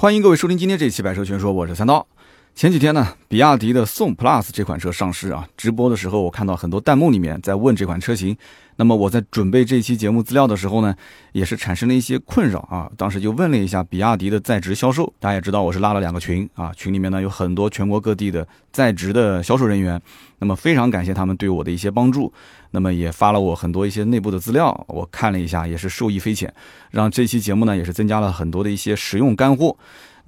欢迎各位收听今天这一期《百车全说》，我是三刀。前几天呢，比亚迪的宋 PLUS 这款车上市啊，直播的时候我看到很多弹幕里面在问这款车型。那么我在准备这期节目资料的时候呢，也是产生了一些困扰啊。当时就问了一下比亚迪的在职销售，大家也知道我是拉了两个群啊，群里面呢有很多全国各地的在职的销售人员。那么非常感谢他们对我的一些帮助，那么也发了我很多一些内部的资料，我看了一下，也是受益匪浅，让这期节目呢也是增加了很多的一些实用干货。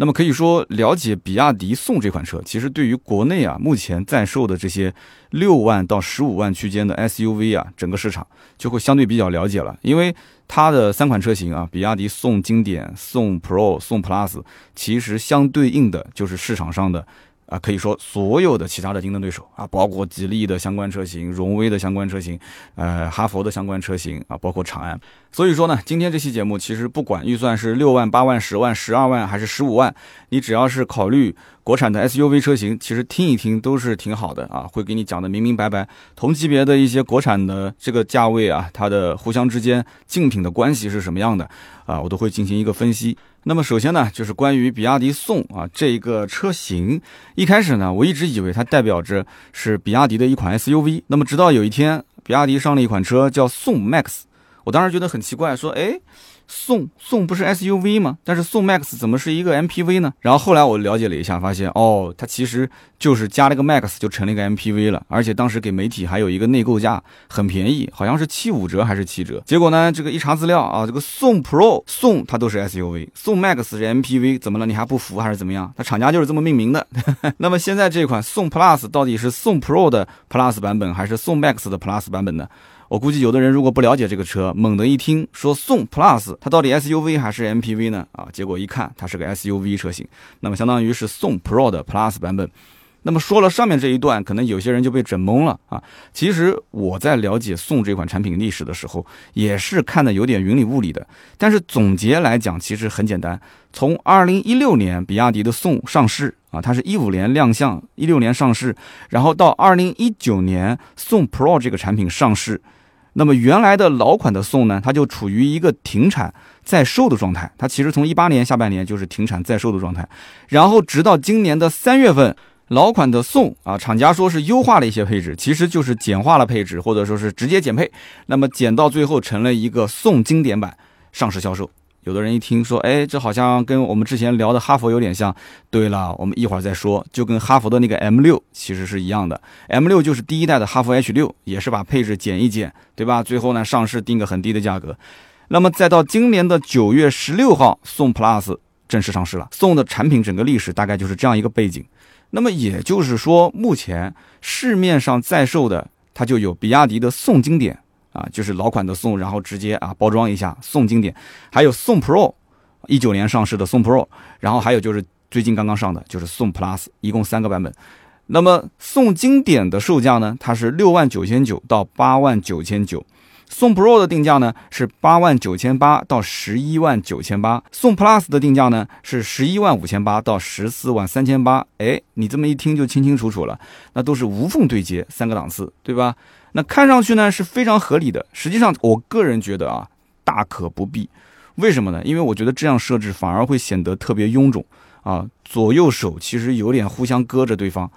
那么可以说，了解比亚迪宋这款车，其实对于国内啊目前在售的这些六万到十五万区间的 SUV 啊，整个市场就会相对比较了解了，因为它的三款车型啊，比亚迪宋经典、宋 Pro、宋 Plus，其实相对应的就是市场上的。啊，可以说所有的其他的竞争对手啊，包括吉利的相关车型、荣威的相关车型，呃，哈佛的相关车型啊，包括长安。所以说呢，今天这期节目其实不管预算是六万、八万、十万、十二万还是十五万，你只要是考虑国产的 SUV 车型，其实听一听都是挺好的啊，会给你讲的明明白白。同级别的一些国产的这个价位啊，它的互相之间竞品的关系是什么样的啊，我都会进行一个分析。那么首先呢，就是关于比亚迪宋啊这一个车型，一开始呢，我一直以为它代表着是比亚迪的一款 SUV。那么直到有一天，比亚迪上了一款车叫宋 MAX，我当时觉得很奇怪，说，哎。宋宋不是 SUV 吗？但是宋 MAX 怎么是一个 MPV 呢？然后后来我了解了一下，发现哦，它其实就是加了个 MAX 就成了一个 MPV 了。而且当时给媒体还有一个内购价很便宜，好像是七五折还是七折。结果呢，这个一查资料啊，这个宋 Pro 宋它都是 SUV，宋 MAX 是 MPV，怎么了？你还不服还是怎么样？它厂家就是这么命名的。那么现在这款宋 Plus 到底是宋 Pro 的 Plus 版本还是宋 MAX 的 Plus 版本呢？我估计有的人如果不了解这个车，猛地一听说宋 Plus，它到底 SUV 还是 MPV 呢？啊，结果一看它是个 SUV 车型，那么相当于是宋 Pro 的 Plus 版本。那么说了上面这一段，可能有些人就被整懵了啊。其实我在了解宋这款产品历史的时候，也是看的有点云里雾里的。但是总结来讲，其实很简单。从2016年比亚迪的宋上市啊，它是一五年亮相，一六年上市，然后到2019年宋 Pro 这个产品上市。那么原来的老款的宋呢，它就处于一个停产在售的状态。它其实从一八年下半年就是停产在售的状态，然后直到今年的三月份，老款的宋啊，厂家说是优化了一些配置，其实就是简化了配置，或者说是直接减配。那么减到最后成了一个宋经典版上市销售。有的人一听说，哎，这好像跟我们之前聊的哈佛有点像。对了，我们一会儿再说，就跟哈佛的那个 M 六其实是一样的。M 六就是第一代的哈佛 H 六，也是把配置减一减，对吧？最后呢，上市定个很低的价格。那么再到今年的九月十六号，宋 Plus 正式上市了。宋的产品整个历史大概就是这样一个背景。那么也就是说，目前市面上在售的，它就有比亚迪的宋经典。啊，就是老款的宋，然后直接啊包装一下宋经典，还有宋 Pro，一九年上市的宋 Pro，然后还有就是最近刚刚上的就是宋 Plus，一共三个版本。那么宋经典的售价呢，它是六万九千九到八万九千九。宋 Pro 的定价呢是八万九千八到十一万九千八，宋 Plus 的定价呢是十一万五千八到十四万三千八。哎，你这么一听就清清楚楚了，那都是无缝对接三个档次，对吧？那看上去呢是非常合理的，实际上我个人觉得啊，大可不必。为什么呢？因为我觉得这样设置反而会显得特别臃肿啊，左右手其实有点互相搁着对方。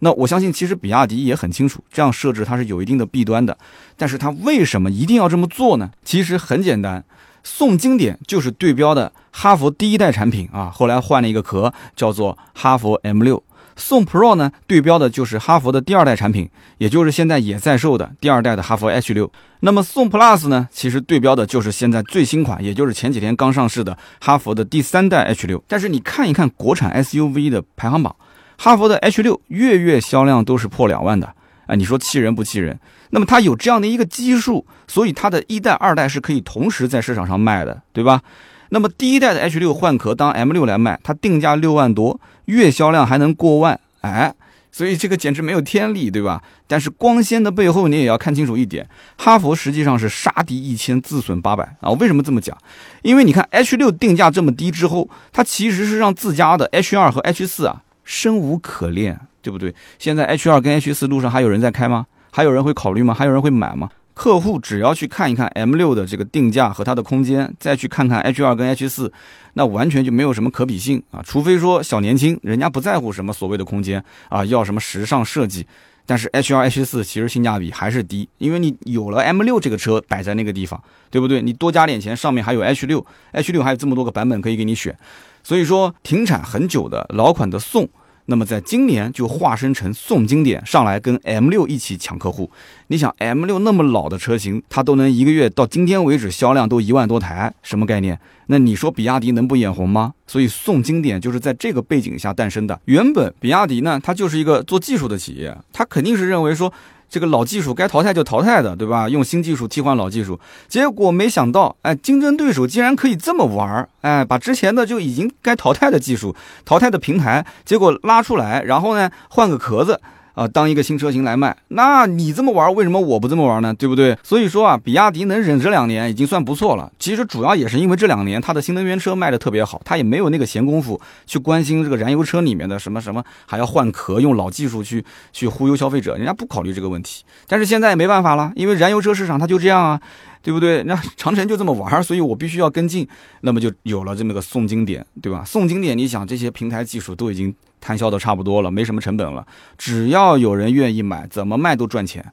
那我相信，其实比亚迪也很清楚，这样设置它是有一定的弊端的。但是它为什么一定要这么做呢？其实很简单，宋经典就是对标的哈佛第一代产品啊，后来换了一个壳，叫做哈佛 M 六。宋 Pro 呢，对标的就是哈佛的第二代产品，也就是现在也在售的第二代的哈佛 H 六。那么宋 Plus 呢，其实对标的就是现在最新款，也就是前几天刚上市的哈佛的第三代 H 六。但是你看一看国产 SUV 的排行榜，哈佛的 H 六月月销量都是破两万的啊！你说气人不气人？那么它有这样的一个基数，所以它的一代、二代是可以同时在市场上卖的，对吧？那么第一代的 H 六换壳当 M 六来卖，它定价六万多。月销量还能过万，哎，所以这个简直没有天理，对吧？但是光鲜的背后，你也要看清楚一点，哈佛实际上是杀敌一千，自损八百啊！为什么这么讲？因为你看 H 六定价这么低之后，它其实是让自家的 H 二和 H 四啊生无可恋，对不对？现在 H 二跟 H 四路上还有人在开吗？还有人会考虑吗？还有人会买吗？客户只要去看一看 M 六的这个定价和它的空间，再去看看 H 二跟 H 四，那完全就没有什么可比性啊！除非说小年轻，人家不在乎什么所谓的空间啊，要什么时尚设计。但是 H 二 H 四其实性价比还是低，因为你有了 M 六这个车摆在那个地方，对不对？你多加点钱，上面还有 H 六，H 六还有这么多个版本可以给你选，所以说停产很久的老款的宋。那么在今年就化身成宋经典上来跟 M 六一起抢客户。你想 M 六那么老的车型，它都能一个月到今天为止销量都一万多台，什么概念？那你说比亚迪能不眼红吗？所以宋经典就是在这个背景下诞生的。原本比亚迪呢，它就是一个做技术的企业，它肯定是认为说。这个老技术该淘汰就淘汰的，对吧？用新技术替换老技术，结果没想到，哎，竞争对手竟然可以这么玩儿，哎，把之前的就已经该淘汰的技术、淘汰的平台，结果拉出来，然后呢，换个壳子。啊，当一个新车型来卖，那你这么玩，为什么我不这么玩呢？对不对？所以说啊，比亚迪能忍这两年已经算不错了。其实主要也是因为这两年它的新能源车卖的特别好，它也没有那个闲工夫去关心这个燃油车里面的什么什么，还要换壳，用老技术去去忽悠消费者，人家不考虑这个问题。但是现在也没办法了，因为燃油车市场它就这样啊。对不对？那长城就这么玩，所以我必须要跟进，那么就有了这么个送经典，对吧？送经典，你想这些平台技术都已经摊销的差不多了，没什么成本了，只要有人愿意买，怎么卖都赚钱。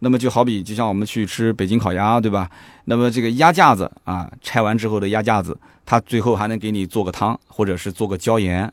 那么就好比，就像我们去吃北京烤鸭，对吧？那么这个鸭架子啊，拆完之后的鸭架子，它最后还能给你做个汤，或者是做个椒盐，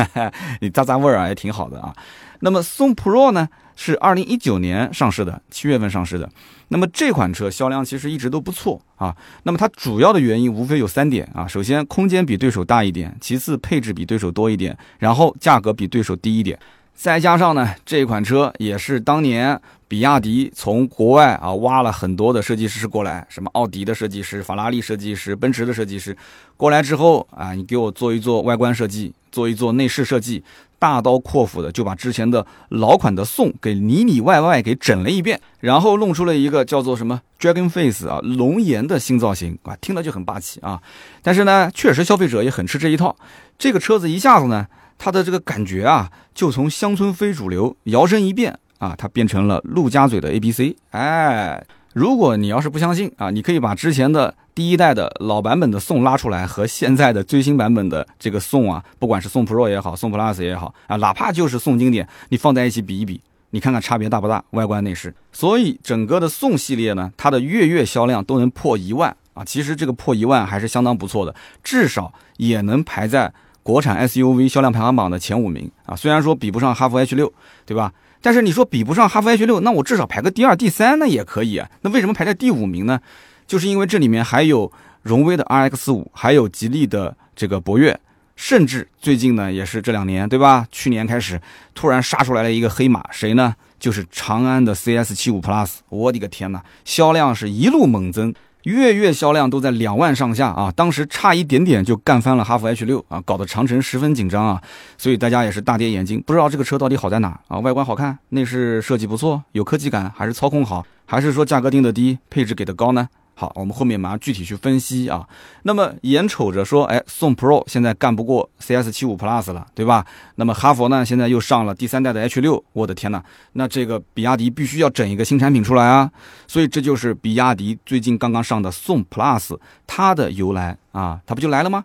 你咂咂味儿啊，也挺好的啊。那么送 Pro 呢，是二零一九年上市的，七月份上市的。那么这款车销量其实一直都不错啊。那么它主要的原因无非有三点啊。首先，空间比对手大一点；其次，配置比对手多一点；然后，价格比对手低一点。再加上呢，这款车也是当年比亚迪从国外啊挖了很多的设计师过来，什么奥迪的设计师、法拉利设计师、奔驰的设计师过来之后啊，你给我做一做外观设计，做一做内饰设计。大刀阔斧的就把之前的老款的宋给里里外外给整了一遍，然后弄出了一个叫做什么 Dragon Face 啊龙颜的新造型啊，听了就很霸气啊。但是呢，确实消费者也很吃这一套。这个车子一下子呢，它的这个感觉啊，就从乡村非主流摇身一变啊，它变成了陆家嘴的 A B C。哎，如果你要是不相信啊，你可以把之前的。第一代的老版本的宋拉出来，和现在的最新版本的这个宋啊，不管是宋 Pro 也好，宋 Plus 也好啊，哪怕就是宋经典，你放在一起比一比，你看看差别大不大？外观内饰。所以整个的宋系列呢，它的月月销量都能破一万啊，其实这个破一万还是相当不错的，至少也能排在国产 SUV 销量排行榜的前五名啊。虽然说比不上哈弗 H 六，对吧？但是你说比不上哈弗 H 六，那我至少排个第二、第三，那也可以啊。那为什么排在第五名呢？就是因为这里面还有荣威的 RX 五，还有吉利的这个博越，甚至最近呢也是这两年，对吧？去年开始突然杀出来了一个黑马，谁呢？就是长安的 CS 七五 Plus。我的个天呐，销量是一路猛增，月月销量都在两万上下啊！当时差一点点就干翻了哈弗 H 六啊，搞得长城十分紧张啊！所以大家也是大跌眼镜，不知道这个车到底好在哪啊？外观好看，内饰设计不错，有科技感，还是操控好，还是说价格定的低，配置给的高呢？好，我们后面马上具体去分析啊。那么眼瞅着说，哎，宋 Pro 现在干不过 CS 七五 Plus 了，对吧？那么哈佛呢，现在又上了第三代的 H 六，我的天呐，那这个比亚迪必须要整一个新产品出来啊。所以这就是比亚迪最近刚刚上的宋 Plus 它的由来啊，它不就来了吗？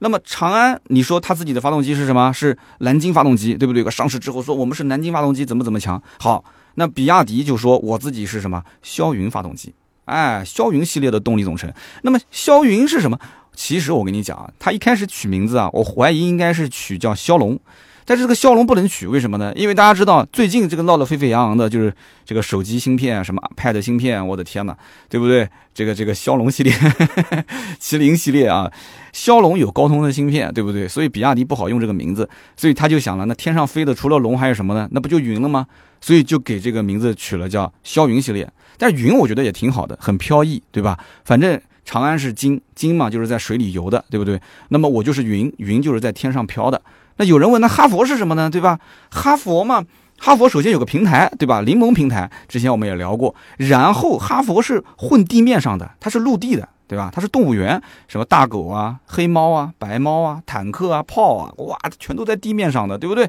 那么长安，你说它自己的发动机是什么？是蓝鲸发动机，对不对？上市之后说我们是蓝鲸发动机，怎么怎么强？好，那比亚迪就说我自己是什么？霄云发动机。哎，霄云系列的动力总成。那么霄云是什么？其实我跟你讲啊，它一开始取名字啊，我怀疑应该是取叫骁龙。但是这个骁龙不能取，为什么呢？因为大家知道，最近这个闹得沸沸扬扬的，就是这个手机芯片，什么 Pad 芯片，我的天呐，对不对？这个这个骁龙系列，麒麟系列啊，骁龙有高通的芯片，对不对？所以比亚迪不好用这个名字，所以他就想了，那天上飞的除了龙还有什么呢？那不就云了吗？所以就给这个名字取了叫霄云系列。但云我觉得也挺好的，很飘逸，对吧？反正长安是金，金嘛就是在水里游的，对不对？那么我就是云，云就是在天上飘的。那有人问，那哈佛是什么呢？对吧？哈佛嘛，哈佛首先有个平台，对吧？柠檬平台，之前我们也聊过。然后哈佛是混地面上的，它是陆地的，对吧？它是动物园，什么大狗啊、黑猫啊、白猫啊、坦克啊、炮啊，哇，全都在地面上的，对不对？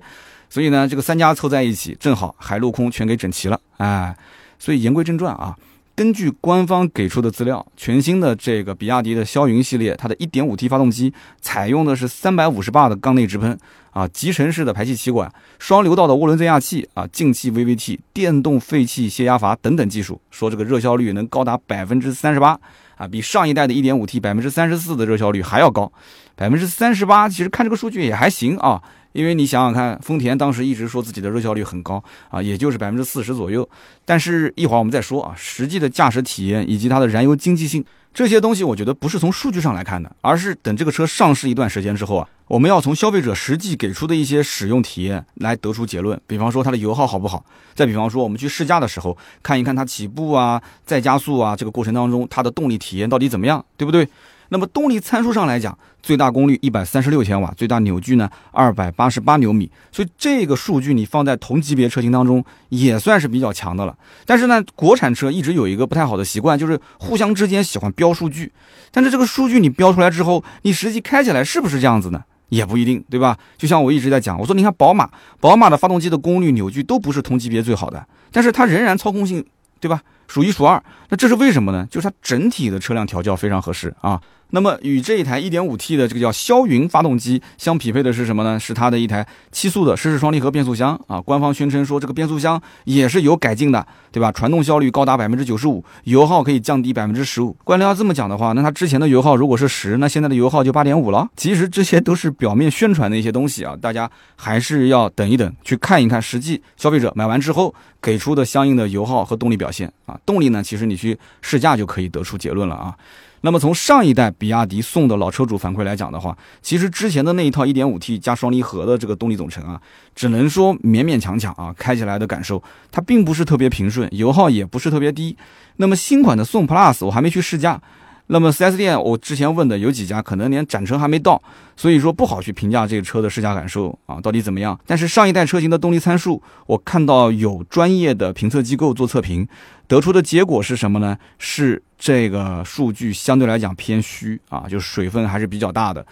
所以呢，这个三家凑在一起，正好海陆空全给整齐了，哎。所以言归正传啊。根据官方给出的资料，全新的这个比亚迪的霄云系列，它的 1.5T 发动机采用的是350巴的缸内直喷啊，集成式的排气气管，双流道的涡轮增压器啊，进气 VVT，电动废气泄压阀等等技术，说这个热效率能高达百分之三十八啊，比上一代的 1.5T 百分之三十四的热效率还要高，百分之三十八，其实看这个数据也还行啊。因为你想想看，丰田当时一直说自己的热效率很高啊，也就是百分之四十左右。但是一会儿我们再说啊，实际的驾驶体验以及它的燃油经济性这些东西，我觉得不是从数据上来看的，而是等这个车上市一段时间之后啊，我们要从消费者实际给出的一些使用体验来得出结论。比方说它的油耗好不好，再比方说我们去试驾的时候，看一看它起步啊、再加速啊这个过程当中它的动力体验到底怎么样，对不对？那么动力参数上来讲，最大功率一百三十六千瓦，最大扭矩呢二百八十八牛米，所以这个数据你放在同级别车型当中也算是比较强的了。但是呢，国产车一直有一个不太好的习惯，就是互相之间喜欢标数据。但是这个数据你标出来之后，你实际开起来是不是这样子呢？也不一定，对吧？就像我一直在讲，我说你看宝马，宝马的发动机的功率、扭矩都不是同级别最好的，但是它仍然操控性，对吧？数一数二。那这是为什么呢？就是它整体的车辆调教非常合适啊。那么与这一台 1.5T 的这个叫霄云发动机相匹配的是什么呢？是它的一台七速的湿式双离合变速箱啊。官方宣称说这个变速箱也是有改进的，对吧？传动效率高达百分之九十五，油耗可以降低百分之十五。官僚要这么讲的话，那它之前的油耗如果是十，那现在的油耗就八点五了。其实这些都是表面宣传的一些东西啊，大家还是要等一等，去看一看实际消费者买完之后给出的相应的油耗和动力表现啊。动力呢，其实你去试驾就可以得出结论了啊。那么从上一代比亚迪宋的老车主反馈来讲的话，其实之前的那一套 1.5T 加双离合的这个动力总成啊，只能说勉勉强强啊，开起来的感受它并不是特别平顺，油耗也不是特别低。那么新款的宋 Plus 我还没去试驾。那么 4S 店我之前问的有几家，可能连展车还没到，所以说不好去评价这个车的试驾感受啊，到底怎么样？但是上一代车型的动力参数，我看到有专业的评测机构做测评，得出的结果是什么呢？是这个数据相对来讲偏虚啊，就是水分还是比较大的。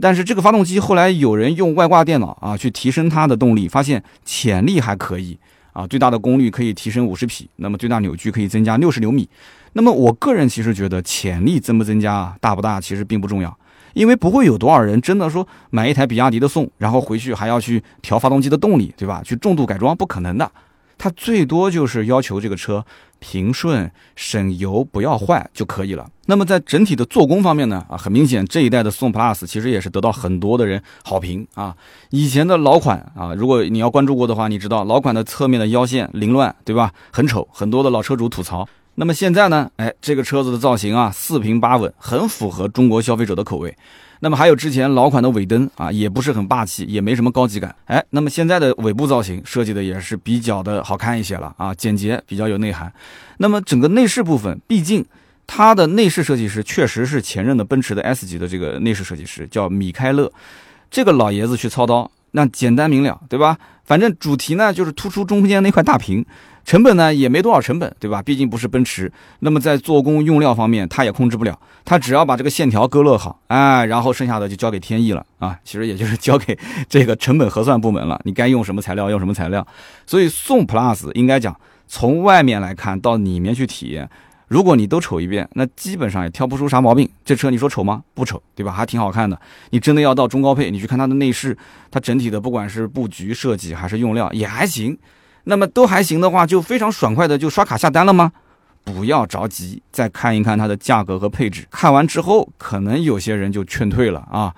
但是这个发动机后来有人用外挂电脑啊去提升它的动力，发现潜力还可以啊，最大的功率可以提升五十匹，那么最大扭矩可以增加六十牛米。那么我个人其实觉得潜力增不增加大不大其实并不重要，因为不会有多少人真的说买一台比亚迪的宋，然后回去还要去调发动机的动力，对吧？去重度改装不可能的，它最多就是要求这个车平顺、省油、不要坏就可以了。那么在整体的做工方面呢，啊，很明显这一代的宋 Plus 其实也是得到很多的人好评啊。以前的老款啊，如果你要关注过的话，你知道老款的侧面的腰线凌乱，对吧？很丑，很多的老车主吐槽。那么现在呢？哎，这个车子的造型啊，四平八稳，很符合中国消费者的口味。那么还有之前老款的尾灯啊，也不是很霸气，也没什么高级感。哎，那么现在的尾部造型设计的也是比较的好看一些了啊，简洁，比较有内涵。那么整个内饰部分，毕竟它的内饰设计师确实是前任的奔驰的 S 级的这个内饰设计师，叫米开勒，这个老爷子去操刀，那简单明了，对吧？反正主题呢就是突出中间那块大屏。成本呢也没多少成本，对吧？毕竟不是奔驰。那么在做工用料方面，它也控制不了。它只要把这个线条勾勒好，哎，然后剩下的就交给天意了啊。其实也就是交给这个成本核算部门了。你该用什么材料用什么材料。所以宋 Plus 应该讲，从外面来看到里面去体验，如果你都瞅一遍，那基本上也挑不出啥毛病。这车你说丑吗？不丑，对吧？还挺好看的。你真的要到中高配，你去看它的内饰，它整体的不管是布局设计还是用料也还行。那么都还行的话，就非常爽快的就刷卡下单了吗？不要着急，再看一看它的价格和配置。看完之后，可能有些人就劝退了啊。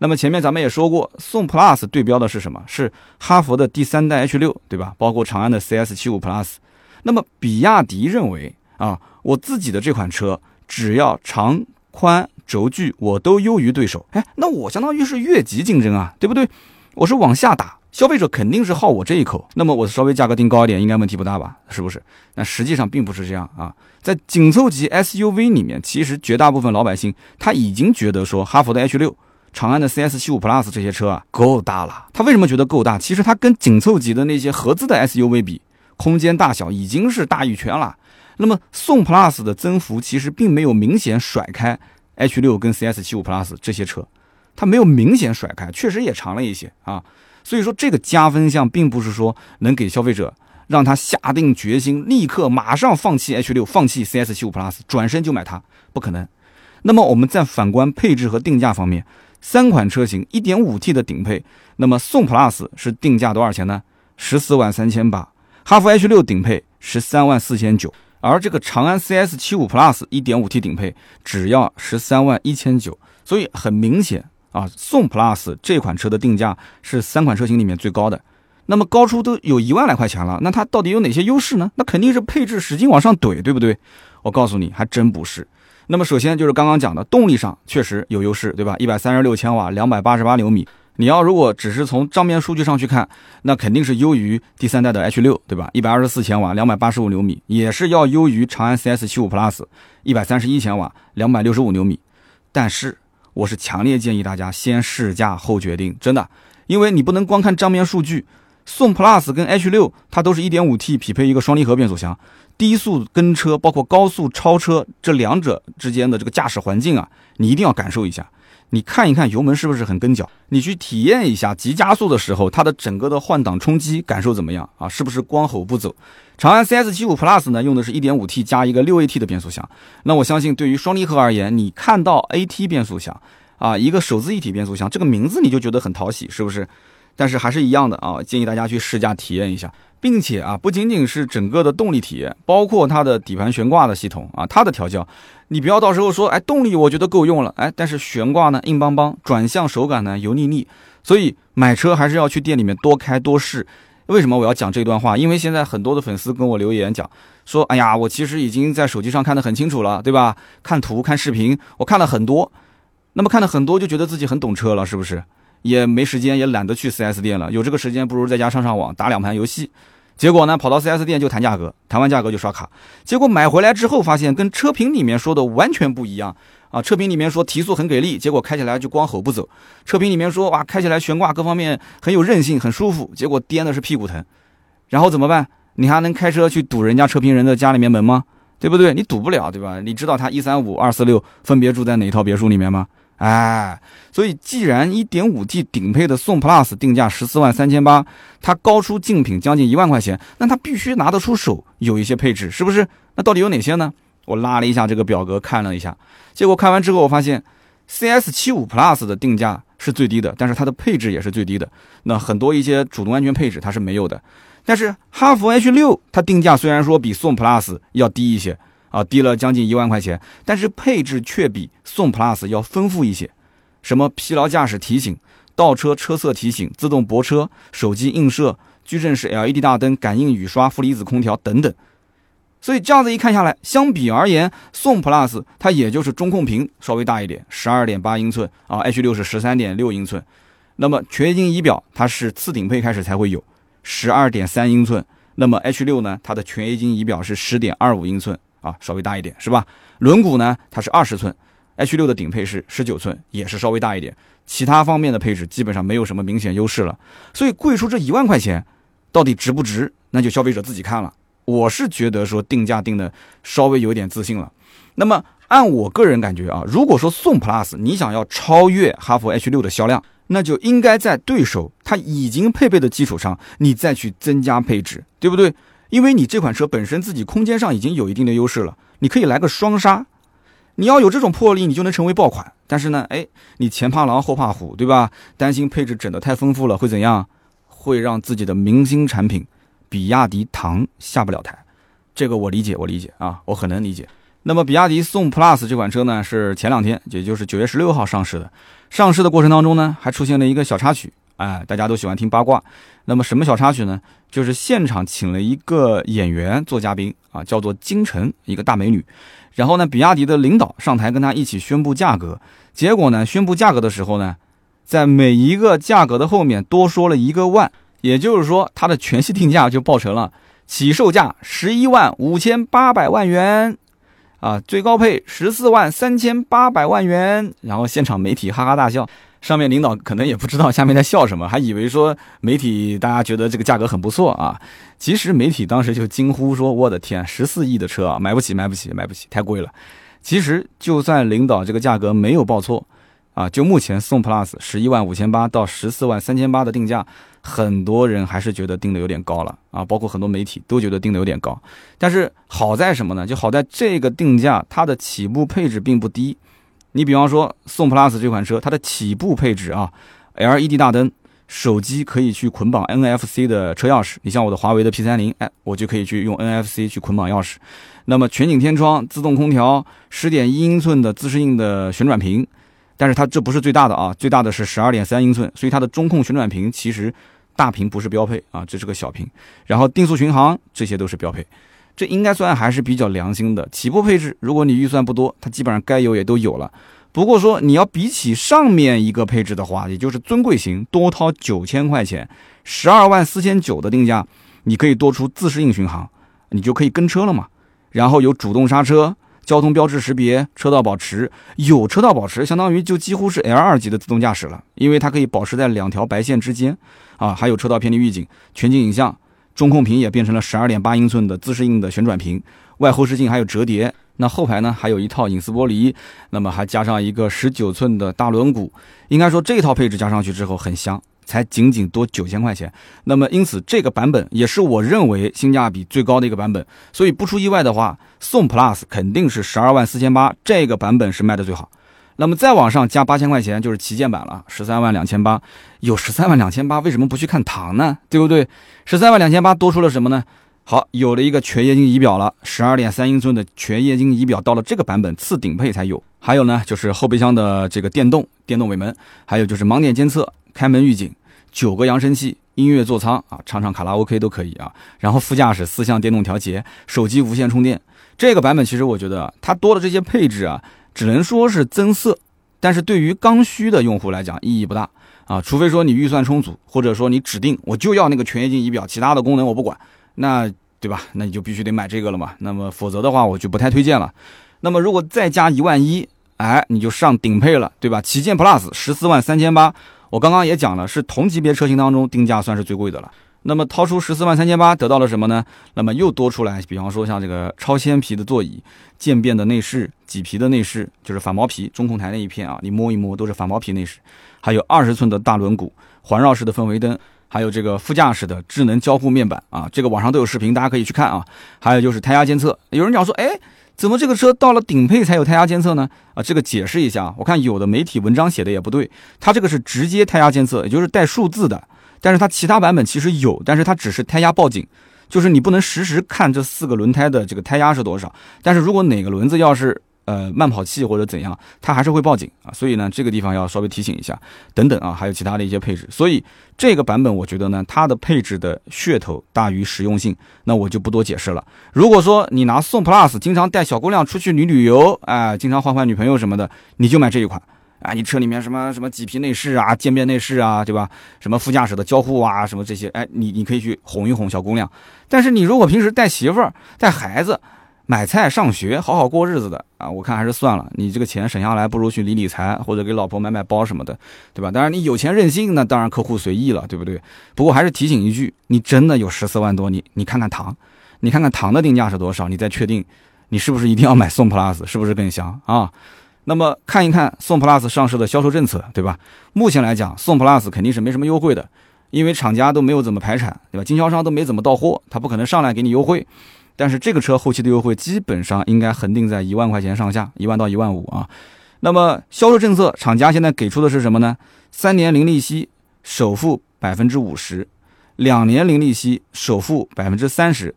那么前面咱们也说过，宋 Plus 对标的是什么？是哈佛的第三代 H 六，对吧？包括长安的 CS 七五 Plus。那么比亚迪认为啊，我自己的这款车只要长宽轴距我都优于对手。哎，那我相当于是越级竞争啊，对不对？我是往下打。消费者肯定是好我这一口，那么我稍微价格定高一点，应该问题不大吧？是不是？那实际上并不是这样啊。在紧凑级 SUV 里面，其实绝大部分老百姓他已经觉得说，哈弗的 H 六、长安的 CS 七五 Plus 这些车啊够大了。他为什么觉得够大？其实它跟紧凑级的那些合资的 SUV 比，空间大小已经是大一圈了。那么宋 Plus 的增幅其实并没有明显甩开 H 六跟 CS 七五 Plus 这些车，它没有明显甩开，确实也长了一些啊。所以说，这个加分项并不是说能给消费者让他下定决心，立刻马上放弃 H 六，放弃 CS 七五 Plus，转身就买它，不可能。那么我们再反观配置和定价方面，三款车型 1.5T 的顶配，那么宋 Plus 是定价多少钱呢？十四万三千八。哈弗 H 六顶配十三万四千九，而这个长安 CS 七五 Plus 1.5T 顶配只要十三万一千九。所以很明显啊，宋 Plus 这款车的定价是三款车型里面最高的。那么高出都有一万来块钱了，那它到底有哪些优势呢？那肯定是配置使劲往上怼，对不对？我告诉你，还真不是。那么首先就是刚刚讲的动力上确实有优势，对吧？一百三十六千瓦，两百八十八牛米。你要如果只是从账面数据上去看，那肯定是优于第三代的 H 六，对吧？一百二十四千瓦，两百八十五牛米，也是要优于长安 CS 七五 Plus，一百三十一千瓦，两百六十五牛米。但是我是强烈建议大家先试驾后决定，真的，因为你不能光看账面数据。宋 Plus 跟 H 六它都是一点五 T 匹配一个双离合变速箱，低速跟车包括高速超车这两者之间的这个驾驶环境啊，你一定要感受一下。你看一看油门是不是很跟脚？你去体验一下急加速的时候它的整个的换挡冲击感受怎么样啊？是不是光吼不走？长安 CS 七五 Plus 呢用的是一点五 T 加一个六 AT 的变速箱，那我相信对于双离合而言，你看到 AT 变速箱啊，一个手自一体变速箱这个名字你就觉得很讨喜，是不是？但是还是一样的啊，建议大家去试驾体验一下，并且啊，不仅仅是整个的动力体验，包括它的底盘悬挂的系统啊，它的调教，你不要到时候说，哎，动力我觉得够用了，哎，但是悬挂呢硬邦邦，转向手感呢油腻腻，所以买车还是要去店里面多开多试。为什么我要讲这段话？因为现在很多的粉丝跟我留言讲说，哎呀，我其实已经在手机上看得很清楚了，对吧？看图看视频，我看了很多，那么看了很多就觉得自己很懂车了，是不是？也没时间，也懒得去 4S 店了。有这个时间，不如在家上上网，打两盘游戏。结果呢，跑到 4S 店就谈价格，谈完价格就刷卡。结果买回来之后，发现跟车评里面说的完全不一样啊！车评里面说提速很给力，结果开起来就光吼不走。车评里面说哇，开起来悬挂各方面很有韧性，很舒服，结果颠的是屁股疼。然后怎么办？你还能开车去堵人家车评人的家里面门吗？对不对？你堵不了，对吧？你知道他一三五二四六分别住在哪一套别墅里面吗？哎，所以既然 1.5T 顶配的宋 Plus 定价十四万三千八，它高出竞品将近一万块钱，那它必须拿得出手，有一些配置，是不是？那到底有哪些呢？我拉了一下这个表格，看了一下，结果看完之后，我发现 CS75 Plus 的定价是最低的，但是它的配置也是最低的。那很多一些主动安全配置它是没有的，但是哈弗 H6 它定价虽然说比宋 Plus 要低一些。啊，低了将近一万块钱，但是配置却比宋 Plus 要丰富一些，什么疲劳驾驶提醒、倒车车侧提醒、自动泊车、手机映射、矩阵式 LED 大灯、感应雨刷、负离子空调等等。所以这样子一看下来，相比而言，宋 Plus 它也就是中控屏稍微大一点，十二点八英寸啊，H 六是十三点六英寸。那么全液晶仪表它是次顶配开始才会有，十二点三英寸。那么 H 六呢，它的全液晶仪表是十点二五英寸。啊，稍微大一点是吧？轮毂呢，它是二十寸，H 六的顶配是十九寸，也是稍微大一点。其他方面的配置基本上没有什么明显优势了。所以贵出这一万块钱，到底值不值？那就消费者自己看了。我是觉得说定价定的稍微有点自信了。那么按我个人感觉啊，如果说宋 Plus 你想要超越哈弗 H 六的销量，那就应该在对手它已经配备的基础上，你再去增加配置，对不对？因为你这款车本身自己空间上已经有一定的优势了，你可以来个双杀。你要有这种魄力，你就能成为爆款。但是呢，哎，你前怕狼后怕虎，对吧？担心配置整的太丰富了会怎样？会让自己的明星产品比亚迪唐下不了台。这个我理解，我理解啊，我很能理解。那么，比亚迪宋 PLUS 这款车呢，是前两天，也就是九月十六号上市的。上市的过程当中呢，还出现了一个小插曲。哎，大家都喜欢听八卦。那么什么小插曲呢？就是现场请了一个演员做嘉宾啊，叫做金晨，一个大美女。然后呢，比亚迪的领导上台跟她一起宣布价格。结果呢，宣布价格的时候呢，在每一个价格的后面多说了一个万，也就是说，它的全系定价就报成了起售价十一万五千八百万元啊，最高配十四万三千八百万元。然后现场媒体哈哈大笑。上面领导可能也不知道下面在笑什么，还以为说媒体大家觉得这个价格很不错啊。其实媒体当时就惊呼说：“我的天，十四亿的车啊，买不起，买不起，买不起，太贵了。”其实就算领导这个价格没有报错，啊，就目前宋 plus 十一万五千八到十四万三千八的定价，很多人还是觉得定的有点高了啊，包括很多媒体都觉得定的有点高。但是好在什么呢？就好在这个定价它的起步配置并不低。你比方说宋 plus 这款车，它的起步配置啊，LED 大灯，手机可以去捆绑 NFC 的车钥匙。你像我的华为的 P 三零，哎，我就可以去用 NFC 去捆绑钥匙。那么全景天窗、自动空调、十点一英寸的自适应的旋转屏。但是它这不是最大的啊，最大的是十二点三英寸，所以它的中控旋转屏其实大屏不是标配啊，这是个小屏。然后定速巡航这些都是标配，这应该算还是比较良心的起步配置。如果你预算不多，它基本上该有也都有了。不过说你要比起上面一个配置的话，也就是尊贵型多掏九千块钱，十二万四千九的定价，你可以多出自适应巡航，你就可以跟车了嘛。然后有主动刹车。交通标志识别、车道保持，有车道保持，相当于就几乎是 L 二级的自动驾驶了，因为它可以保持在两条白线之间，啊，还有车道偏离预警、全景影像，中控屏也变成了十二点八英寸的自适应的旋转屏，外后视镜还有折叠，那后排呢还有一套隐私玻璃，那么还加上一个十九寸的大轮毂，应该说这套配置加上去之后很香。才仅仅多九千块钱，那么因此这个版本也是我认为性价比最高的一个版本，所以不出意外的话，宋 plus 肯定是十二万四千八这个版本是卖的最好。那么再往上加八千块钱就是旗舰版了，十三万两千八。有十三万两千八，为什么不去看唐呢？对不对？十三万两千八多出了什么呢？好，有了一个全液晶仪表了，十二点三英寸的全液晶仪表到了这个版本次顶配才有。还有呢，就是后备箱的这个电动电动尾门，还有就是盲点监测。开门预警，九个扬声器，音乐座舱啊，唱唱卡拉 OK 都可以啊。然后副驾驶四项电动调节，手机无线充电。这个版本其实我觉得它多的这些配置啊，只能说是增色，但是对于刚需的用户来讲意义不大啊。除非说你预算充足，或者说你指定我就要那个全液晶仪表，其他的功能我不管，那对吧？那你就必须得买这个了嘛。那么否则的话，我就不太推荐了。那么如果再加一万一，哎，你就上顶配了，对吧？旗舰 Plus 十四万三千八。我刚刚也讲了，是同级别车型当中定价算是最贵的了。那么掏出十四万三千八，得到了什么呢？那么又多出来，比方说像这个超纤皮的座椅、渐变的内饰、麂皮的内饰，就是反毛皮，中控台那一片啊，你摸一摸都是反毛皮内饰。还有二十寸的大轮毂、环绕式的氛围灯，还有这个副驾驶的智能交互面板啊，这个网上都有视频，大家可以去看啊。还有就是胎压监测，有人讲说，哎。怎么这个车到了顶配才有胎压监测呢？啊，这个解释一下，我看有的媒体文章写的也不对，它这个是直接胎压监测，也就是带数字的，但是它其他版本其实有，但是它只是胎压报警，就是你不能实时看这四个轮胎的这个胎压是多少，但是如果哪个轮子要是。呃，慢跑器或者怎样，它还是会报警啊，所以呢，这个地方要稍微提醒一下，等等啊，还有其他的一些配置，所以这个版本我觉得呢，它的配置的噱头大于实用性，那我就不多解释了。如果说你拿宋 plus 经常带小姑娘出去旅旅游，哎，经常换换女朋友什么的，你就买这一款啊，你车里面什么什么麂皮内饰啊，渐变内饰啊，对吧？什么副驾驶的交互啊，什么这些，哎，你你可以去哄一哄小姑娘。但是你如果平时带媳妇儿、带孩子，买菜上学，好好过日子的啊！我看还是算了，你这个钱省下来，不如去理理财，或者给老婆买买包什么的，对吧？当然，你有钱任性，那当然客户随意了，对不对？不过还是提醒一句，你真的有十四万多，你你看看唐，你看看唐的定价是多少，你再确定你是不是一定要买宋 plus，是不是更香啊？那么看一看宋 plus 上市的销售政策，对吧？目前来讲，宋 plus 肯定是没什么优惠的，因为厂家都没有怎么排产，对吧？经销商都没怎么到货，他不可能上来给你优惠。但是这个车后期的优惠基本上应该恒定在一万块钱上下，一万到一万五啊。那么销售政策，厂家现在给出的是什么呢？三年零利息，首付百分之五十；两年零利息，首付百分之三十。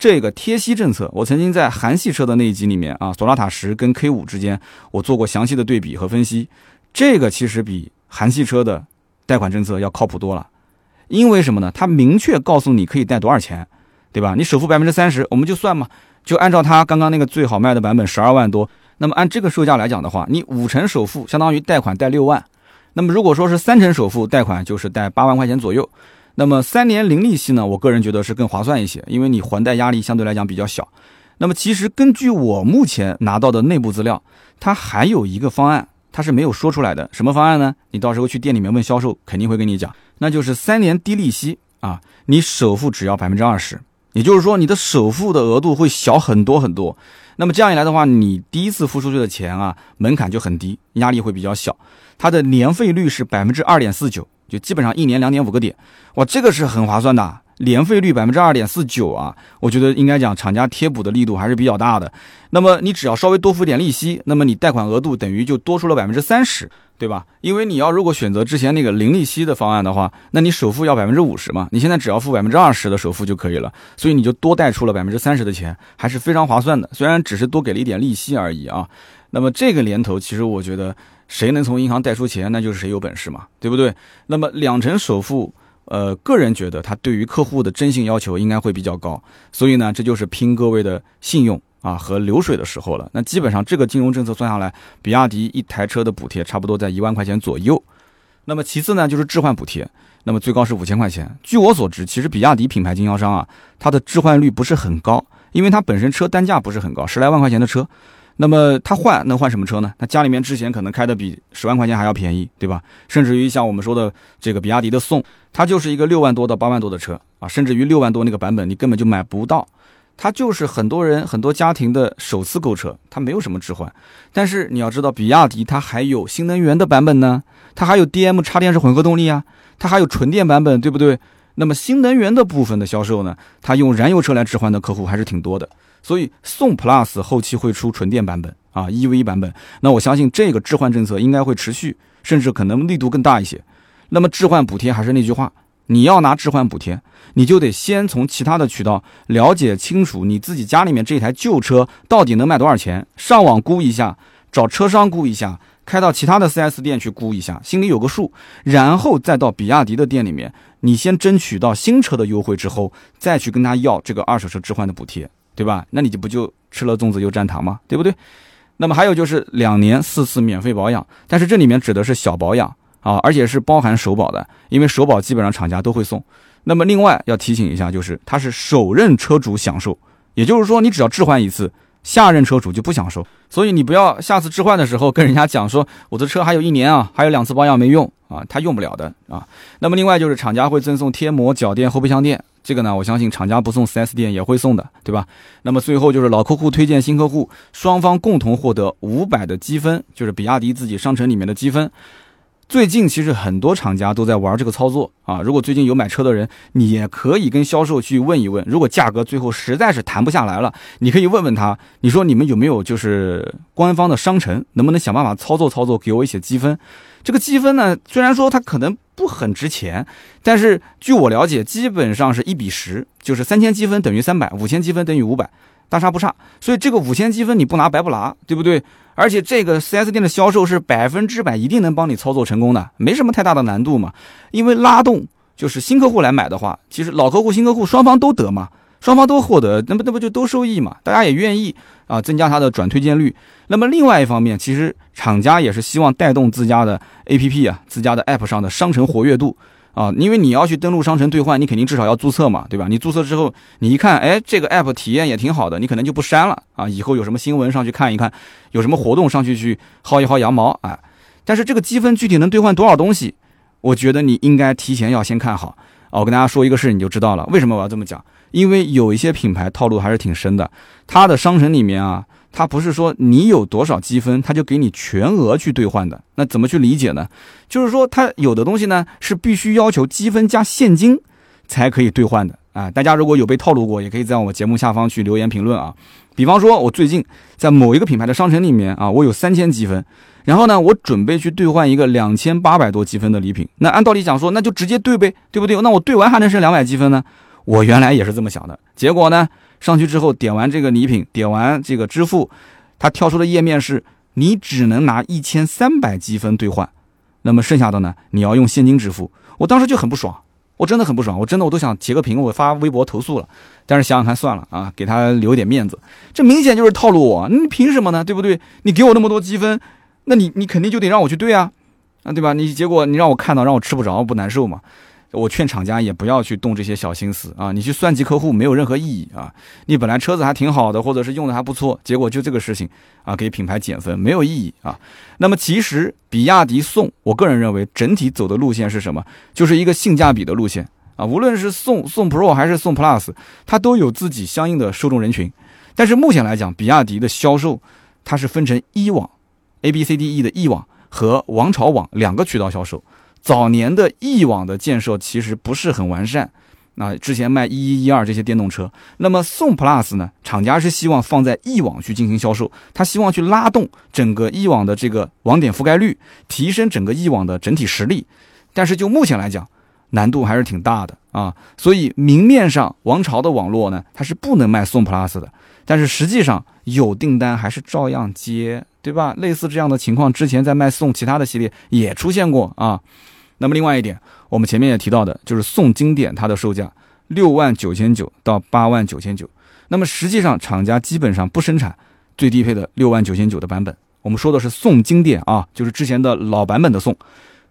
这个贴息政策，我曾经在韩系车的那一集里面啊，索纳塔十跟 K 五之间，我做过详细的对比和分析。这个其实比韩系车的贷款政策要靠谱多了，因为什么呢？它明确告诉你可以贷多少钱。对吧？你首付百分之三十，我们就算嘛，就按照它刚刚那个最好卖的版本十二万多，那么按这个售价来讲的话，你五成首付相当于贷款贷六万，那么如果说是三成首付贷款就是贷八万块钱左右，那么三年零利息呢？我个人觉得是更划算一些，因为你还贷压力相对来讲比较小。那么其实根据我目前拿到的内部资料，它还有一个方案，它是没有说出来的。什么方案呢？你到时候去店里面问销售，肯定会跟你讲，那就是三年低利息啊，你首付只要百分之二十。也就是说，你的首付的额度会小很多很多。那么这样一来的话，你第一次付出去的钱啊，门槛就很低，压力会比较小。它的年费率是百分之二点四九，就基本上一年两点五个点，哇，这个是很划算的。年费率百分之二点四九啊，我觉得应该讲厂家贴补的力度还是比较大的。那么你只要稍微多付点利息，那么你贷款额度等于就多出了百分之三十，对吧？因为你要如果选择之前那个零利息的方案的话，那你首付要百分之五十嘛，你现在只要付百分之二十的首付就可以了，所以你就多贷出了百分之三十的钱，还是非常划算的。虽然只是多给了一点利息而已啊。那么这个年头，其实我觉得谁能从银行贷出钱，那就是谁有本事嘛，对不对？那么两成首付。呃，个人觉得他对于客户的征信要求应该会比较高，所以呢，这就是拼各位的信用啊和流水的时候了。那基本上这个金融政策算下来，比亚迪一台车的补贴差不多在一万块钱左右。那么其次呢，就是置换补贴，那么最高是五千块钱。据我所知，其实比亚迪品牌经销商啊，它的置换率不是很高，因为它本身车单价不是很高，十来万块钱的车。那么他换能换什么车呢？他家里面之前可能开的比十万块钱还要便宜，对吧？甚至于像我们说的这个比亚迪的宋，它就是一个六万多到八万多的车啊，甚至于六万多那个版本你根本就买不到，它就是很多人很多家庭的首次购车，它没有什么置换。但是你要知道，比亚迪它还有新能源的版本呢，它还有 DM 插电式混合动力啊，它还有纯电版本，对不对？那么新能源的部分的销售呢，它用燃油车来置换的客户还是挺多的。所以宋 Plus 后期会出纯电版本啊，EV 版本。那我相信这个置换政策应该会持续，甚至可能力度更大一些。那么置换补贴还是那句话，你要拿置换补贴，你就得先从其他的渠道了解清楚你自己家里面这台旧车到底能卖多少钱，上网估一下，找车商估一下，开到其他的 4S 店去估一下，心里有个数，然后再到比亚迪的店里面，你先争取到新车的优惠之后，再去跟他要这个二手车置换的补贴。对吧？那你就不就吃了粽子又蘸糖吗？对不对？那么还有就是两年四次免费保养，但是这里面指的是小保养啊，而且是包含首保的，因为首保基本上厂家都会送。那么另外要提醒一下，就是它是首任车主享受，也就是说你只要置换一次，下任车主就不享受。所以你不要下次置换的时候跟人家讲说我的车还有一年啊，还有两次保养没用啊，他用不了的啊。那么另外就是厂家会赠送贴膜、脚垫、后备箱垫。这个呢，我相信厂家不送，4S 店也会送的，对吧？那么最后就是老客户推荐新客户，双方共同获得五百的积分，就是比亚迪自己商城里面的积分。最近其实很多厂家都在玩这个操作啊。如果最近有买车的人，你也可以跟销售去问一问，如果价格最后实在是谈不下来了，你可以问问他，你说你们有没有就是官方的商城，能不能想办法操作操作，给我一些积分？这个积分呢，虽然说它可能。不很值钱，但是据我了解，基本上是一比十，就是三千积分等于三百，五千积分等于五百，大差不差。所以这个五千积分你不拿白不拿，对不对？而且这个 4S 店的销售是百分之百一定能帮你操作成功的，没什么太大的难度嘛。因为拉动就是新客户来买的话，其实老客户、新客户双方都得嘛。双方都获得，那么那不就都受益嘛？大家也愿意啊，增加它的转推荐率。那么另外一方面，其实厂家也是希望带动自家的 APP 啊，自家的 App 上的商城活跃度啊，因为你要去登录商城兑换，你肯定至少要注册嘛，对吧？你注册之后，你一看，哎，这个 App 体验也挺好的，你可能就不删了啊。以后有什么新闻上去看一看，有什么活动上去去薅一薅羊毛啊。但是这个积分具体能兑换多少东西，我觉得你应该提前要先看好。我跟大家说一个事，你就知道了。为什么我要这么讲？因为有一些品牌套路还是挺深的。它的商城里面啊，它不是说你有多少积分，它就给你全额去兑换的。那怎么去理解呢？就是说，它有的东西呢是必须要求积分加现金才可以兑换的啊。大家如果有被套路过，也可以在我节目下方去留言评论啊。比方说，我最近在某一个品牌的商城里面啊，我有三千积分。然后呢，我准备去兑换一个两千八百多积分的礼品。那按道理讲说，那就直接兑呗，对不对？那我兑完还能剩两百积分呢？我原来也是这么想的。结果呢，上去之后点完这个礼品，点完这个支付，它跳出的页面是你只能拿一千三百积分兑换，那么剩下的呢，你要用现金支付。我当时就很不爽，我真的很不爽，我真的我都想截个屏，我发微博投诉了。但是想想看，算了啊，给他留点面子。这明显就是套路我，你凭什么呢？对不对？你给我那么多积分。那你你肯定就得让我去兑啊，啊对吧？你结果你让我看到让我吃不着不难受嘛？我劝厂家也不要去动这些小心思啊！你去算计客户没有任何意义啊！你本来车子还挺好的，或者是用的还不错，结果就这个事情啊，给品牌减分没有意义啊！那么其实比亚迪宋，我个人认为整体走的路线是什么？就是一个性价比的路线啊！无论是宋宋 Pro 还是宋 Plus，它都有自己相应的受众人群。但是目前来讲，比亚迪的销售它是分成一网 A B C D E 的 E 网和王朝网两个渠道销售。早年的 E 网的建设其实不是很完善。那之前卖一一一二这些电动车，那么宋 Plus 呢？厂家是希望放在一网去进行销售，他希望去拉动整个一网的这个网点覆盖率，提升整个一网的整体实力。但是就目前来讲，难度还是挺大的啊。所以明面上王朝的网络呢，它是不能卖宋 Plus 的，但是实际上有订单还是照样接，对吧？类似这样的情况，之前在卖宋其他的系列也出现过啊。那么另外一点。我们前面也提到的，就是宋经典它的售价六万九千九到八万九千九。那么实际上厂家基本上不生产最低配的六万九千九的版本。我们说的是宋经典啊，就是之前的老版本的宋。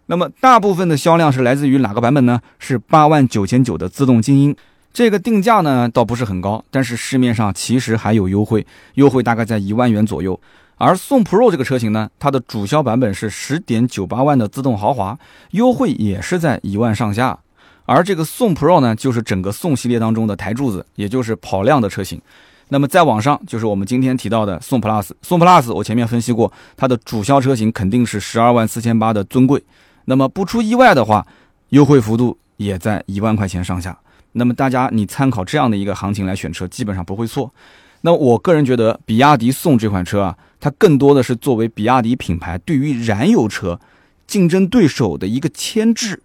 那么大部分的销量是来自于哪个版本呢？是八万九千九的自动精英。这个定价呢倒不是很高，但是市面上其实还有优惠，优惠大概在一万元左右。而宋 Pro 这个车型呢，它的主销版本是十点九八万的自动豪华，优惠也是在一万上下。而这个宋 Pro 呢，就是整个宋系列当中的台柱子，也就是跑量的车型。那么再往上，就是我们今天提到的宋 Plus。宋 Plus 我前面分析过，它的主销车型肯定是十二万四千八的尊贵。那么不出意外的话，优惠幅度也在一万块钱上下。那么大家你参考这样的一个行情来选车，基本上不会错。那我个人觉得，比亚迪宋这款车啊。它更多的是作为比亚迪品牌对于燃油车竞争对手的一个牵制，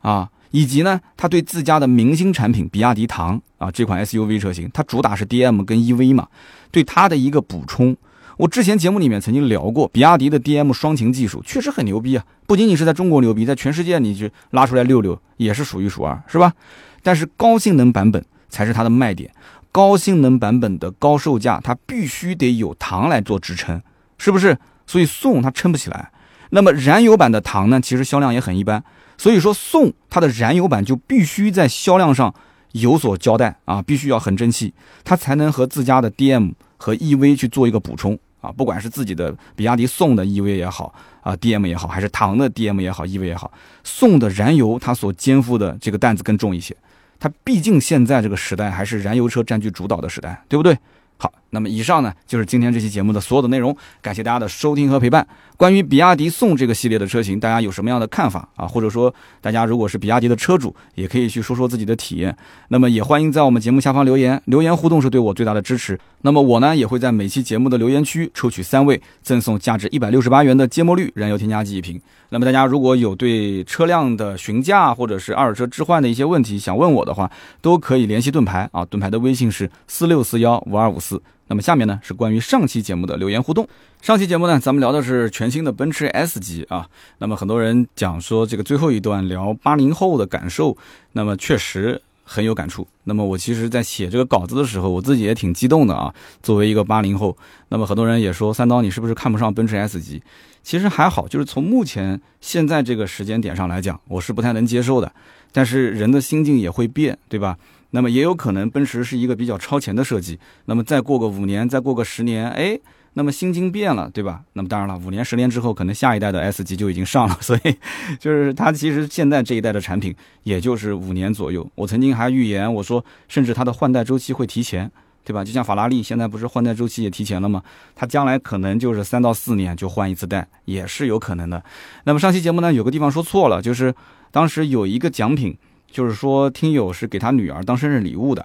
啊，以及呢，它对自家的明星产品比亚迪唐啊这款 SUV 车型，它主打是 DM 跟 EV 嘛，对它的一个补充。我之前节目里面曾经聊过，比亚迪的 DM 双擎技术确实很牛逼啊，不仅仅是在中国牛逼，在全世界你去拉出来溜溜也是数一数二，是吧？但是高性能版本才是它的卖点。高性能版本的高售价，它必须得有唐来做支撑，是不是？所以宋它撑不起来。那么燃油版的唐呢，其实销量也很一般。所以说宋它的燃油版就必须在销量上有所交代啊，必须要很争气，它才能和自家的 DM 和 EV 去做一个补充啊。不管是自己的比亚迪宋的 EV 也好啊，DM 也好，还是唐的 DM 也好，EV 也好，宋的燃油它所肩负的这个担子更重一些。它毕竟现在这个时代还是燃油车占据主导的时代，对不对？好，那么以上呢就是今天这期节目的所有的内容，感谢大家的收听和陪伴。关于比亚迪宋这个系列的车型，大家有什么样的看法啊？或者说，大家如果是比亚迪的车主，也可以去说说自己的体验。那么也欢迎在我们节目下方留言，留言互动是对我最大的支持。那么我呢也会在每期节目的留言区抽取三位，赠送价值一百六十八元的芥末绿燃油添加剂一瓶。那么大家如果有对车辆的询价或者是二手车置换的一些问题想问我的话，都可以联系盾牌啊，盾牌的微信是四六四幺五二五四。那么下面呢是关于上期节目的留言互动。上期节目呢，咱们聊的是全新的奔驰 S 级啊。那么很多人讲说这个最后一段聊八零后的感受，那么确实很有感触。那么我其实在写这个稿子的时候，我自己也挺激动的啊。作为一个八零后，那么很多人也说三刀你是不是看不上奔驰 S 级？其实还好，就是从目前现在这个时间点上来讲，我是不太能接受的。但是人的心境也会变，对吧？那么也有可能奔驰是一个比较超前的设计。那么再过个五年，再过个十年，哎，那么心境变了，对吧？那么当然了，五年、十年之后，可能下一代的 S 级就已经上了。所以，就是它其实现在这一代的产品，也就是五年左右。我曾经还预言，我说甚至它的换代周期会提前。对吧？就像法拉利现在不是换代周期也提前了吗？它将来可能就是三到四年就换一次代，也是有可能的。那么上期节目呢，有个地方说错了，就是当时有一个奖品，就是说听友是给他女儿当生日礼物的。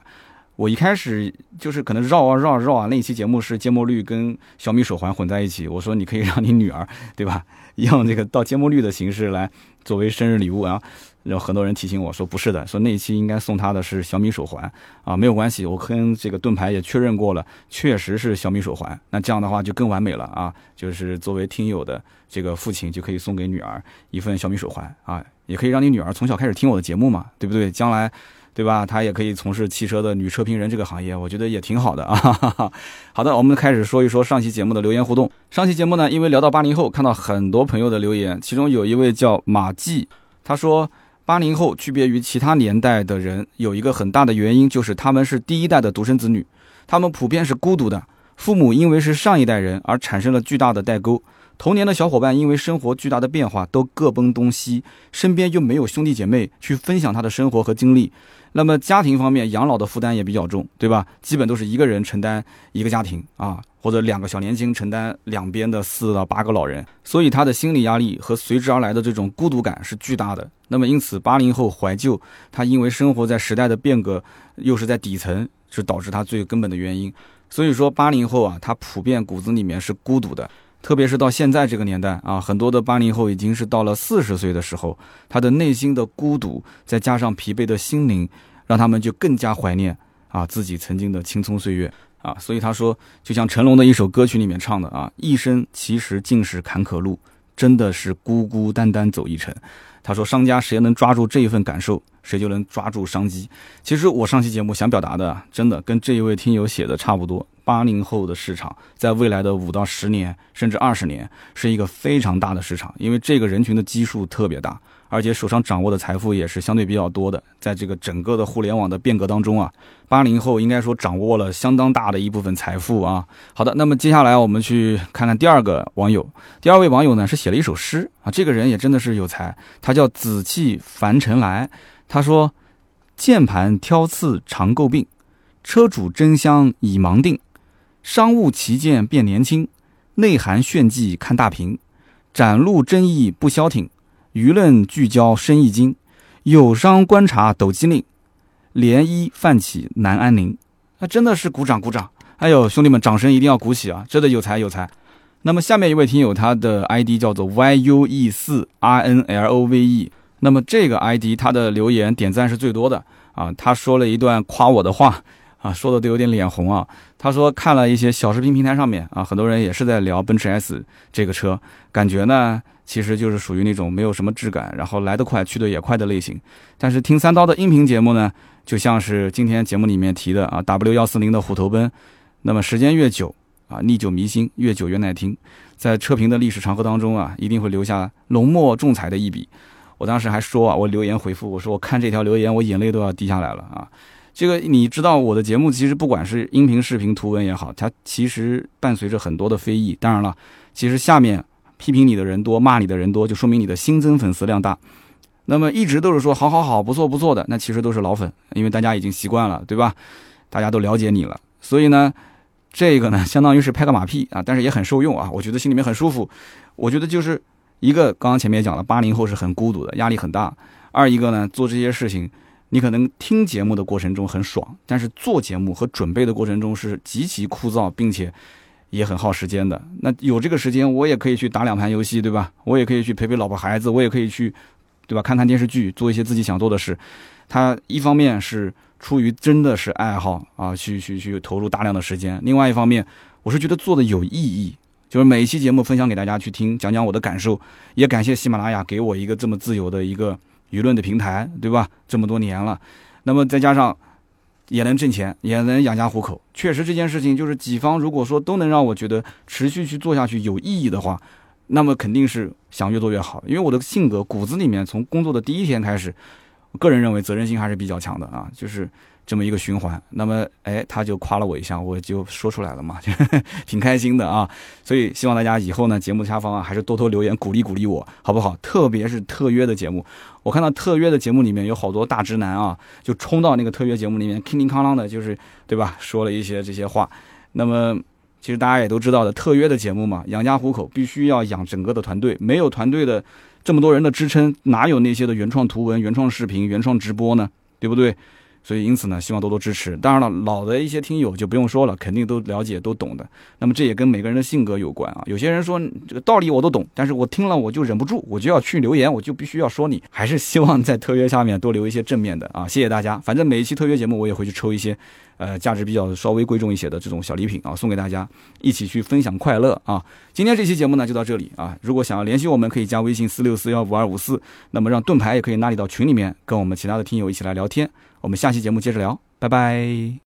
我一开始就是可能绕啊绕啊绕啊，那一期节目是芥末绿跟小米手环混在一起。我说你可以让你女儿，对吧？用这个倒芥末绿的形式来作为生日礼物啊。然后很多人提醒我说不是的，说那一期应该送他的是小米手环啊，没有关系，我跟这个盾牌也确认过了，确实是小米手环。那这样的话就更完美了啊，就是作为听友的这个父亲就可以送给女儿一份小米手环啊，也可以让你女儿从小开始听我的节目嘛，对不对？将来。对吧？她也可以从事汽车的女车评人这个行业，我觉得也挺好的啊。好的，我们开始说一说上期节目的留言互动。上期节目呢，因为聊到八零后，看到很多朋友的留言，其中有一位叫马季，他说八零后区别于其他年代的人，有一个很大的原因就是他们是第一代的独生子女，他们普遍是孤独的，父母因为是上一代人而产生了巨大的代沟，童年的小伙伴因为生活巨大的变化都各奔东西，身边又没有兄弟姐妹去分享他的生活和经历。那么家庭方面养老的负担也比较重，对吧？基本都是一个人承担一个家庭啊，或者两个小年轻承担两边的四到八个老人，所以他的心理压力和随之而来的这种孤独感是巨大的。那么因此，八零后怀旧，他因为生活在时代的变革，又是在底层，是导致他最根本的原因。所以说，八零后啊，他普遍骨子里面是孤独的。特别是到现在这个年代啊，很多的八零后已经是到了四十岁的时候，他的内心的孤独，再加上疲惫的心灵，让他们就更加怀念啊自己曾经的青葱岁月啊。所以他说，就像成龙的一首歌曲里面唱的啊，一生其实尽是坎坷路，真的是孤孤单单走一程。他说，商家谁能抓住这一份感受，谁就能抓住商机。其实我上期节目想表达的，真的跟这一位听友写的差不多。八零后的市场，在未来的五到十年，甚至二十年，是一个非常大的市场，因为这个人群的基数特别大，而且手上掌握的财富也是相对比较多的。在这个整个的互联网的变革当中啊，八零后应该说掌握了相当大的一部分财富啊。好的，那么接下来我们去看看第二个网友，第二位网友呢是写了一首诗啊，这个人也真的是有才，他叫紫气凡尘来，他说：键盘挑刺常诟病，车主真香已盲定。商务旗舰变年轻，内涵炫技看大屏，展露争议不消停，舆论聚焦生意经，友商观察抖机灵，涟漪泛起难安宁。那真的是鼓掌鼓掌！哎呦，兄弟们，掌声一定要鼓起啊！真的有才有才。那么下面一位听友，他的 ID 叫做 YUE 四 RNLOVE。那么这个 ID 他的留言点赞是最多的啊，他说了一段夸我的话。啊，说的都有点脸红啊。他说看了一些小视频平台上面啊，很多人也是在聊奔驰 S 这个车，感觉呢其实就是属于那种没有什么质感，然后来得快去得也快的类型。但是听三刀的音频节目呢，就像是今天节目里面提的啊，W 幺四零的虎头奔，那么时间越久啊，历久弥新，越久越耐听，在车评的历史长河当中啊，一定会留下浓墨重彩的一笔。我当时还说啊，我留言回复我说，我看这条留言，我眼泪都要滴下来了啊。这个你知道，我的节目其实不管是音频、视频、图文也好，它其实伴随着很多的非议。当然了，其实下面批评你的人多，骂你的人多，就说明你的新增粉丝量大。那么一直都是说好好好，不错不错的，那其实都是老粉，因为大家已经习惯了，对吧？大家都了解你了，所以呢，这个呢，相当于是拍个马屁啊，但是也很受用啊，我觉得心里面很舒服。我觉得就是一个，刚刚前面也讲了，八零后是很孤独的，压力很大；二一个呢，做这些事情。你可能听节目的过程中很爽，但是做节目和准备的过程中是极其枯燥，并且也很耗时间的。那有这个时间，我也可以去打两盘游戏，对吧？我也可以去陪陪老婆孩子，我也可以去，对吧？看看电视剧，做一些自己想做的事。他一方面是出于真的是爱好啊，去去去投入大量的时间；另外一方面，我是觉得做的有意义，就是每一期节目分享给大家去听，讲讲我的感受。也感谢喜马拉雅给我一个这么自由的一个。舆论的平台，对吧？这么多年了，那么再加上也能挣钱，也能养家糊口。确实，这件事情就是几方如果说都能让我觉得持续去做下去有意义的话，那么肯定是想越做越好。因为我的性格骨子里面，从工作的第一天开始，个人认为责任心还是比较强的啊，就是。这么一个循环，那么哎，他就夸了我一下，我就说出来了嘛，挺开心的啊。所以希望大家以后呢，节目下方啊，还是多多留言鼓励鼓励我，好不好？特别是特约的节目，我看到特约的节目里面有好多大直男啊，就冲到那个特约节目里面，叮叮哐啷的，就是对吧？说了一些这些话。那么其实大家也都知道的，特约的节目嘛，养家糊口必须要养整个的团队，没有团队的这么多人的支撑，哪有那些的原创图文、原创视频、原创直播呢？对不对？所以，因此呢，希望多多支持。当然了，老的一些听友就不用说了，肯定都了解、都懂的。那么，这也跟每个人的性格有关啊。有些人说这个道理我都懂，但是我听了我就忍不住，我就要去留言，我就必须要说你。还是希望在特约下面多留一些正面的啊，谢谢大家。反正每一期特约节目我也会去抽一些，呃，价值比较稍微贵重一些的这种小礼品啊，送给大家，一起去分享快乐啊。今天这期节目呢就到这里啊。如果想要联系我们，可以加微信四六四幺五二五四，那么让盾牌也可以拉你到群里面，跟我们其他的听友一起来聊天。我们下期节目接着聊。拜拜。